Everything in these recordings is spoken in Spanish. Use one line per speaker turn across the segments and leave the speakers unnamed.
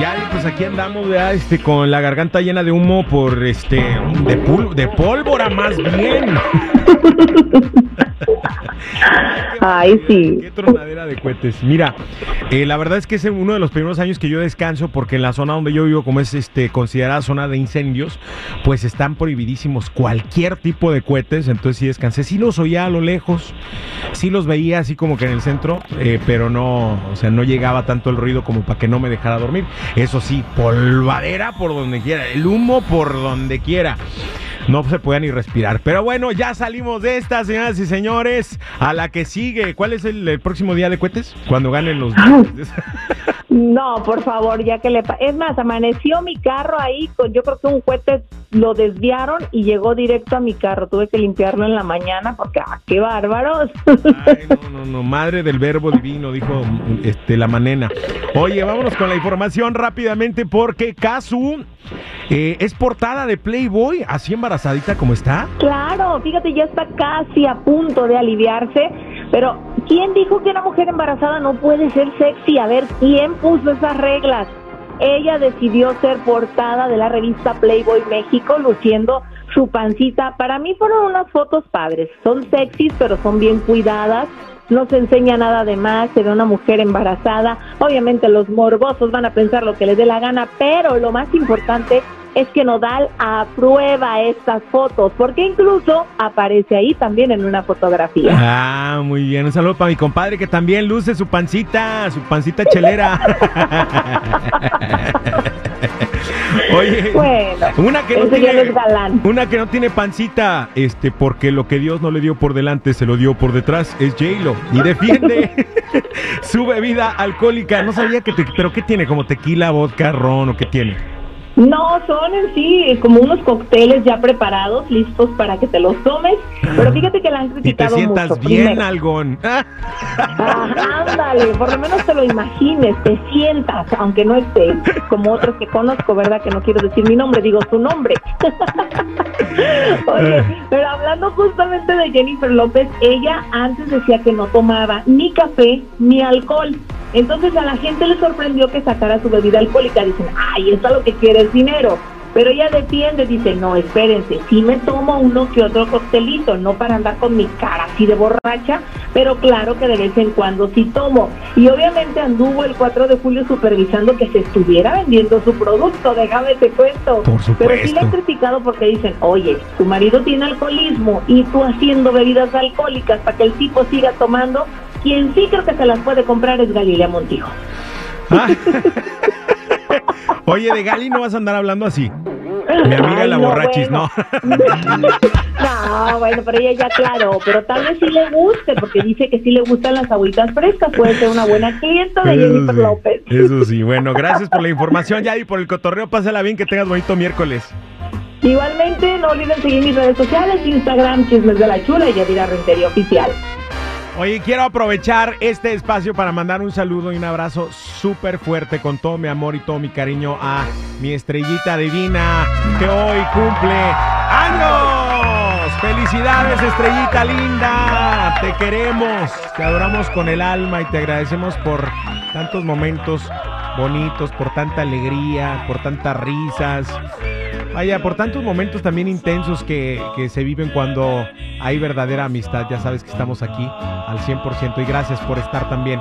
Ya, pues aquí andamos. Este, con la garganta llena de humo por este. de, pul- de pólvora, más bien.
Ay, sí.
Qué tronadera de cohetes. Mira, eh, la verdad es que es uno de los primeros años que yo descanso porque en la zona donde yo vivo, como es este considerada zona de incendios, pues están prohibidísimos cualquier tipo de cohetes. Entonces sí descansé. Sí los oía a lo lejos, sí los veía así como que en el centro, eh, pero no, o sea, no llegaba tanto el ruido como para que no me dejara dormir. Eso sí, polvadera por donde quiera, el humo por donde quiera. No se puede ni respirar. Pero bueno, ya salimos de esta, señoras y señores. A la que sigue. ¿Cuál es el, el próximo día de cohetes? Cuando ganen los.
No, por favor, ya que le... pa- Es más, amaneció mi carro ahí con... Yo creo que un cohete lo desviaron y llegó directo a mi carro. Tuve que limpiarlo en la mañana porque, ¡ah, qué bárbaros!
Ay, no, no, no. Madre del verbo divino, dijo este, la manena. Oye, vámonos con la información rápidamente porque Kazu eh, es portada de Playboy, así embarazadita como está.
Claro, fíjate, ya está casi a punto de aliviarse, pero ¿quién dijo que una mujer embarazada no puede ser sexy? A ver, ¿quién puso esas reglas? Ella decidió ser portada de la revista Playboy México, luciendo su pancita. Para mí fueron unas fotos padres, son sexys, pero son bien cuidadas. No se enseña nada de más, se ve una mujer embarazada. Obviamente los morbosos van a pensar lo que les dé la gana, pero lo más importante es que Nodal aprueba estas fotos, porque incluso aparece ahí también en una fotografía.
Ah, muy bien. Un saludo para mi compadre que también luce su pancita, su pancita chelera. Oye,
Bueno,
una que no tiene una que no tiene pancita, este, porque lo que Dios no le dio por delante se lo dio por detrás, es J-Lo y defiende su bebida alcohólica. No sabía que te, pero qué tiene, como tequila, vodka, ron o qué tiene.
No, son en sí como unos cócteles ya preparados, listos para que te los tomes. Pero fíjate que la han
Y te
criticado
sientas
mucho.
bien,
Primero,
algón.
Ah, ándale, por lo menos te lo imagines, te sientas, aunque no esté, como otros que conozco, ¿verdad? Que no quiero decir mi nombre, digo su nombre. Oye, pero hablando justamente de Jennifer López, ella antes decía que no tomaba ni café ni alcohol. Entonces a la gente le sorprendió que sacara su bebida alcohólica. Dicen, ay, eso lo que quiere es dinero. Pero ella defiende, dice, no, espérense, sí me tomo uno que otro coctelito, no para andar con mi cara así de borracha, pero claro que de vez en cuando sí tomo. Y obviamente anduvo el 4 de julio supervisando que se estuviera vendiendo su producto, déjame te cuento.
Por
Pero sí le han
supuesto.
criticado porque dicen, oye, tu marido tiene alcoholismo y tú haciendo bebidas alcohólicas para que el tipo siga tomando, quien sí creo que se las puede comprar es Galilea Montijo.
Ah. Oye, de Gali no vas a andar hablando así. Mi amiga
Ay,
la
no,
borrachis,
bueno.
¿no?
No, bueno, pero ella ya claro, pero tal vez sí le guste, porque dice que sí le gustan las agüitas frescas, puede ser una buena clienta de Jennifer
sí,
López.
Eso sí, bueno, gracias por la información, ya y por el cotorreo, pásala bien, que tengas bonito miércoles.
Igualmente, no olviden seguir mis redes sociales, Instagram, Chismes de la Chula y Yadira Rentería Oficial.
Oye, quiero aprovechar este espacio para mandar un saludo y un abrazo súper fuerte con todo mi amor y todo mi cariño a mi estrellita divina que hoy cumple años. Felicidades, estrellita linda. Te queremos, te adoramos con el alma y te agradecemos por tantos momentos bonitos, por tanta alegría, por tantas risas. Vaya, por tantos momentos también intensos que, que se viven cuando hay verdadera amistad. Ya sabes que estamos aquí al 100% y gracias por estar también.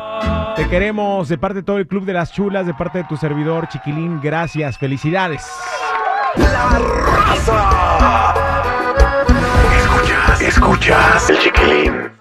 Te queremos de parte de todo el Club de las Chulas, de parte de tu servidor Chiquilín. Gracias, felicidades.
La raza. Escuchas, escuchas el chiquilín.